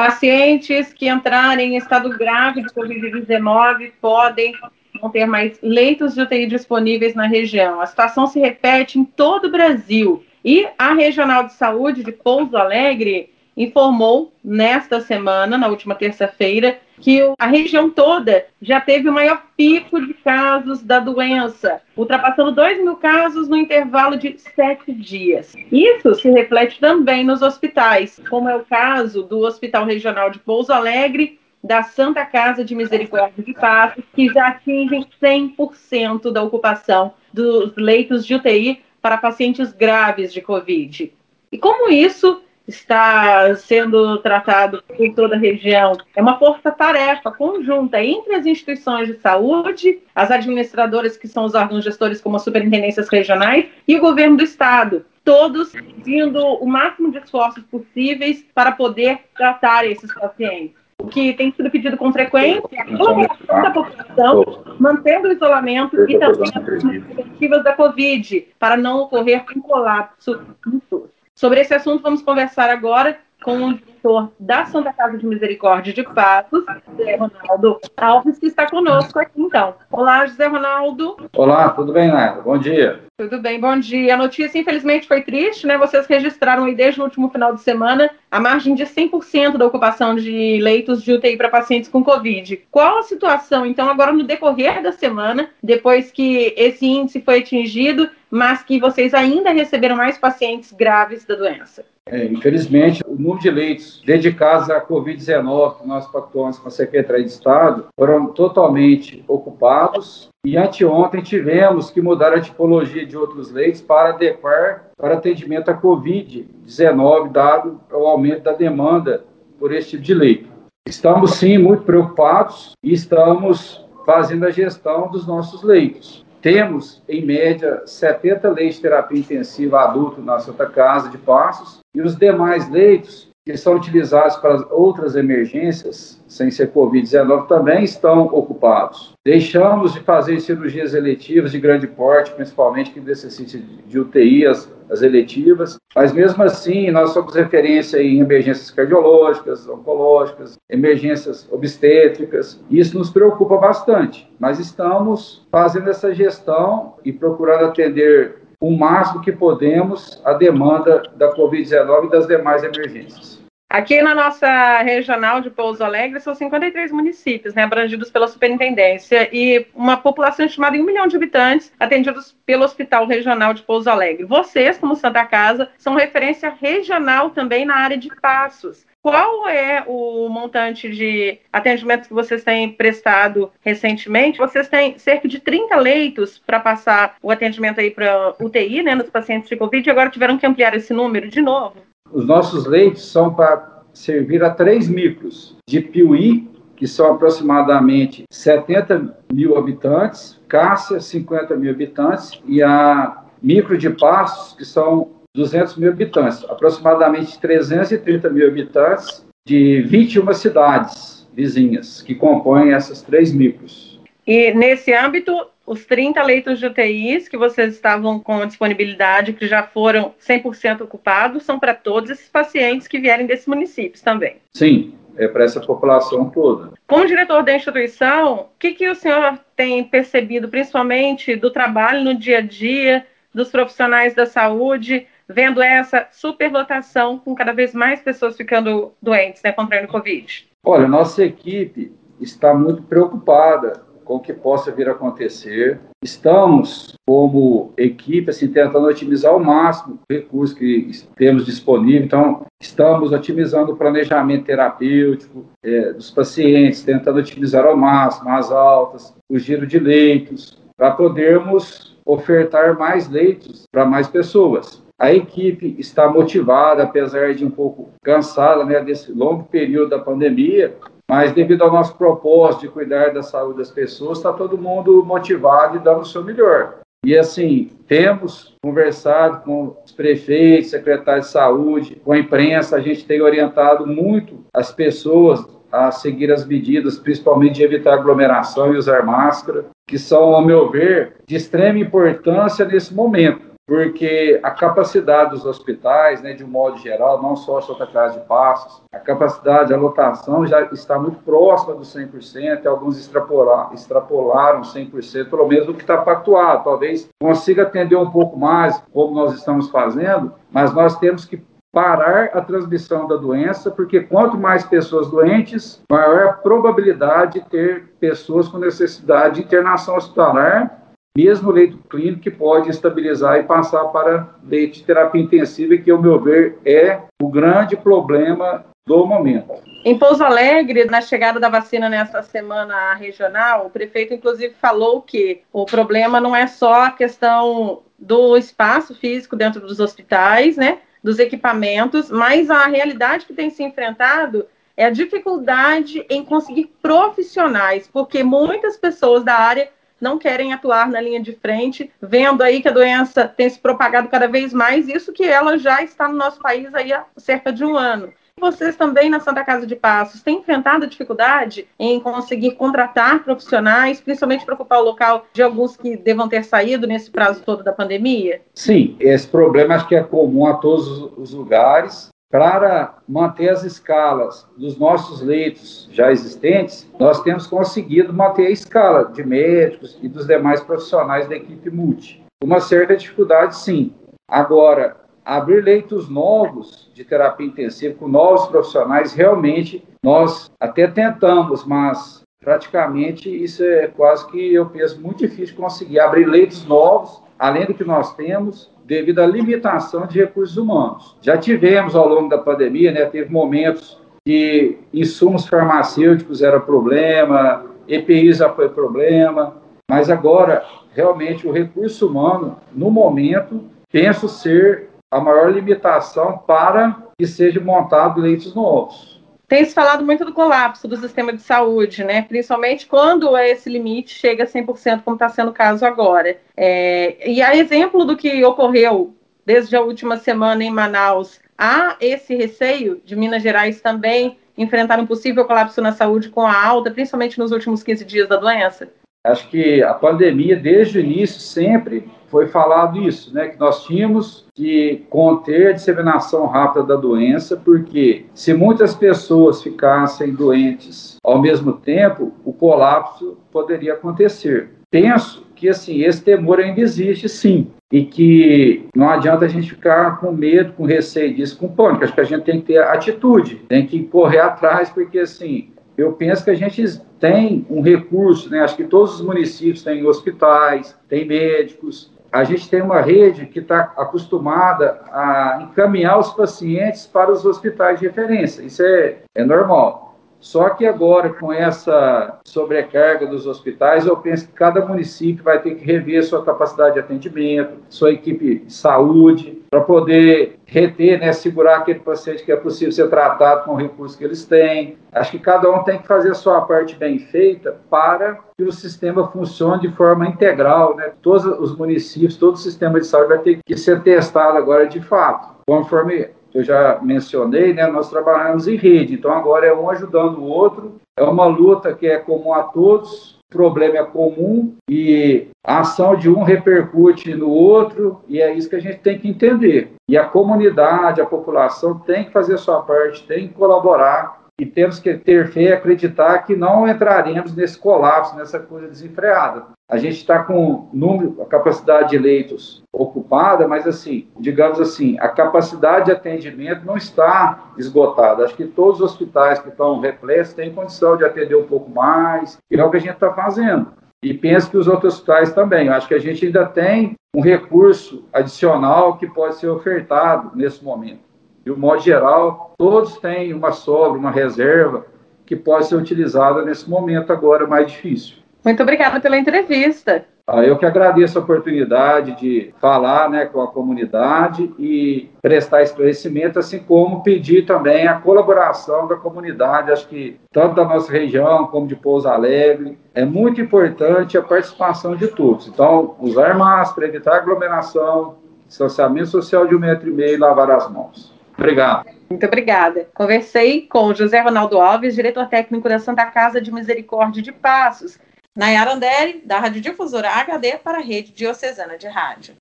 Pacientes que entrarem em estado grave de Covid-19 podem não ter mais leitos de UTI disponíveis na região. A situação se repete em todo o Brasil. E a Regional de Saúde de Pouso Alegre informou nesta semana, na última terça-feira, que a região toda já teve o maior pico de casos da doença, ultrapassando 2 mil casos no intervalo de sete dias. Isso se reflete também nos hospitais, como é o caso do Hospital Regional de Pouso Alegre, da Santa Casa de Misericórdia de Passos, que já atingem 100% da ocupação dos leitos de UTI para pacientes graves de Covid. E como isso está sendo tratado por toda a região. É uma força-tarefa conjunta entre as instituições de saúde, as administradoras, que são os órgãos gestores, como as superintendências regionais, e o governo do estado. Todos vindo o máximo de esforços possíveis para poder tratar esses pacientes. O que tem sido pedido com frequência é a da população, mantendo o isolamento e também as preventivas da Covid, para não ocorrer um colapso no SUS. Sobre esse assunto, vamos conversar agora com diretor da Santa Casa de Misericórdia de Patos, José Ronaldo Alves, que está conosco aqui então. Olá, José Ronaldo. Olá, tudo bem, Naira? Bom dia. Tudo bem, bom dia. A notícia, infelizmente, foi triste, né? Vocês registraram aí desde o último final de semana a margem de 100% da ocupação de leitos de UTI para pacientes com Covid. Qual a situação, então, agora no decorrer da semana, depois que esse índice foi atingido, mas que vocês ainda receberam mais pacientes graves da doença? É, infelizmente, o número de leitos dedicados à Covid-19 que nós pactuamos com a Secretaria de Estado foram totalmente ocupados e anteontem tivemos que mudar a tipologia de outros leitos para adequar para atendimento à Covid-19, dado o aumento da demanda por esse tipo de leito. Estamos, sim, muito preocupados e estamos fazendo a gestão dos nossos leitos. Temos, em média, 70 leitos de terapia intensiva adulto na Santa Casa de Passos e os demais leitos que são utilizados para outras emergências, sem ser Covid-19, também estão ocupados. Deixamos de fazer cirurgias eletivas de grande porte, principalmente que necessitem de UTI, as, as eletivas, mas mesmo assim nós somos referência em emergências cardiológicas, oncológicas, emergências obstétricas, isso nos preocupa bastante, mas estamos fazendo essa gestão e procurando atender o máximo que podemos a demanda da Covid-19 e das demais emergências. Aqui na nossa regional de Pouso Alegre são 53 municípios, né, abrangidos pela superintendência e uma população estimada em um milhão de habitantes atendidos pelo Hospital Regional de Pouso Alegre. Vocês, como Santa Casa, são referência regional também na área de Passos. Qual é o montante de atendimento que vocês têm prestado recentemente? Vocês têm cerca de 30 leitos para passar o atendimento aí para UTI, né, nos pacientes de Covid, e agora tiveram que ampliar esse número de novo? Os nossos leitos são para servir a três micros de Piuí, que são aproximadamente 70 mil habitantes, Cássia, 50 mil habitantes, e a micro de Passos, que são 200 mil habitantes, aproximadamente 330 mil habitantes de 21 cidades vizinhas que compõem essas três micros. E nesse âmbito, os 30 leitos de UTIs que vocês estavam com disponibilidade, que já foram 100% ocupados, são para todos esses pacientes que vierem desses municípios também? Sim, é para essa população toda. Como diretor da instituição, o que, que o senhor tem percebido, principalmente do trabalho no dia a dia dos profissionais da saúde, vendo essa superlotação com cada vez mais pessoas ficando doentes, né, contraindo Covid? Olha, nossa equipe está muito preocupada com o que possa vir a acontecer. Estamos, como equipe, assim, tentando otimizar ao máximo o recurso que temos disponível. Então, estamos otimizando o planejamento terapêutico é, dos pacientes, tentando otimizar ao máximo as altas, o giro de leitos, para podermos ofertar mais leitos para mais pessoas. A equipe está motivada, apesar de um pouco cansada né, desse longo período da pandemia, mas devido ao nosso propósito de cuidar da saúde das pessoas, está todo mundo motivado e dando o seu melhor. E assim, temos conversado com os prefeitos, secretários de saúde, com a imprensa, a gente tem orientado muito as pessoas a seguir as medidas, principalmente de evitar aglomeração e usar máscara, que são, ao meu ver, de extrema importância nesse momento porque a capacidade dos hospitais, né, de um modo geral, não só Santa Casa de Passos, a capacidade, a lotação já está muito próxima do 100%, alguns extrapolar, extrapolaram 100%, pelo menos o que está pactuado. Talvez consiga atender um pouco mais, como nós estamos fazendo, mas nós temos que parar a transmissão da doença, porque quanto mais pessoas doentes, maior a probabilidade de ter pessoas com necessidade de internação hospitalar, mesmo leito clínico que pode estabilizar e passar para leite de terapia intensiva, que, ao meu ver, é o grande problema do momento. Em Pouso Alegre, na chegada da vacina nesta semana regional, o prefeito inclusive falou que o problema não é só a questão do espaço físico dentro dos hospitais, né, dos equipamentos, mas a realidade que tem se enfrentado é a dificuldade em conseguir profissionais, porque muitas pessoas da área não querem atuar na linha de frente, vendo aí que a doença tem se propagado cada vez mais, isso que ela já está no nosso país aí há cerca de um ano. Vocês também na Santa Casa de Passos têm enfrentado dificuldade em conseguir contratar profissionais, principalmente para ocupar o local de alguns que devam ter saído nesse prazo todo da pandemia? Sim, esse problema acho que é comum a todos os lugares. Para manter as escalas dos nossos leitos já existentes, nós temos conseguido manter a escala de médicos e dos demais profissionais da equipe multi. Uma certa dificuldade, sim. Agora, abrir leitos novos de terapia intensiva com novos profissionais, realmente nós até tentamos, mas praticamente isso é quase que eu penso muito difícil conseguir abrir leitos novos, além do que nós temos, devido à limitação de recursos humanos. Já tivemos ao longo da pandemia, né, teve momentos que insumos farmacêuticos era problema, EPIs já foi problema, mas agora realmente o recurso humano, no momento, penso ser a maior limitação para que sejam montados leitos novos. Tem se falado muito do colapso do sistema de saúde, né? Principalmente quando esse limite chega a 100%, como está sendo o caso agora. É, e a exemplo do que ocorreu desde a última semana em Manaus, há esse receio de Minas Gerais também enfrentar um possível colapso na saúde com a alta, principalmente nos últimos 15 dias da doença? Acho que a pandemia, desde o início, sempre foi falado isso, né? Que nós tínhamos que conter a disseminação rápida da doença, porque se muitas pessoas ficassem doentes ao mesmo tempo, o colapso poderia acontecer. Penso que assim esse temor ainda existe, sim, e que não adianta a gente ficar com medo, com receio disso, com pânico. Acho que a gente tem que ter atitude, tem que correr atrás, porque assim eu penso que a gente tem um recurso, né? Acho que todos os municípios têm hospitais, têm médicos. A gente tem uma rede que está acostumada a encaminhar os pacientes para os hospitais de referência. Isso é, é normal. Só que agora, com essa sobrecarga dos hospitais, eu penso que cada município vai ter que rever sua capacidade de atendimento, sua equipe de saúde, para poder reter, né, segurar aquele paciente que é possível ser tratado com o recurso que eles têm. Acho que cada um tem que fazer a sua parte bem feita para que o sistema funcione de forma integral. Né? Todos os municípios, todo o sistema de saúde vai ter que ser testado agora de fato, conforme eu já mencionei, né, nós trabalhamos em rede, então agora é um ajudando o outro, é uma luta que é comum a todos, o problema é comum e a ação de um repercute no outro, e é isso que a gente tem que entender. E a comunidade, a população tem que fazer sua parte, tem que colaborar e temos que ter fé e acreditar que não entraremos nesse colapso, nessa coisa desenfreada. A gente está com número, a capacidade de leitos ocupada, mas assim, digamos assim, a capacidade de atendimento não está esgotada. Acho que todos os hospitais que estão repletos têm condição de atender um pouco mais, e é o que a gente está fazendo. E penso que os outros hospitais também. Acho que a gente ainda tem um recurso adicional que pode ser ofertado nesse momento. De um modo geral, todos têm uma sobra, uma reserva que pode ser utilizada nesse momento agora mais difícil. Muito obrigada pela entrevista. Ah, eu que agradeço a oportunidade de falar né, com a comunidade e prestar esclarecimento, assim como pedir também a colaboração da comunidade, acho que tanto da nossa região como de Pouso Alegre. É muito importante a participação de todos. Então, usar máscara, evitar aglomeração, distanciamento social de um metro e meio e lavar as mãos. Obrigado. Muito obrigada. Conversei com José Ronaldo Alves, diretor técnico da Santa Casa de Misericórdia de Passos, Nayara Andere, da Rádio Difusora HD para a Rede Diocesana de Rádio.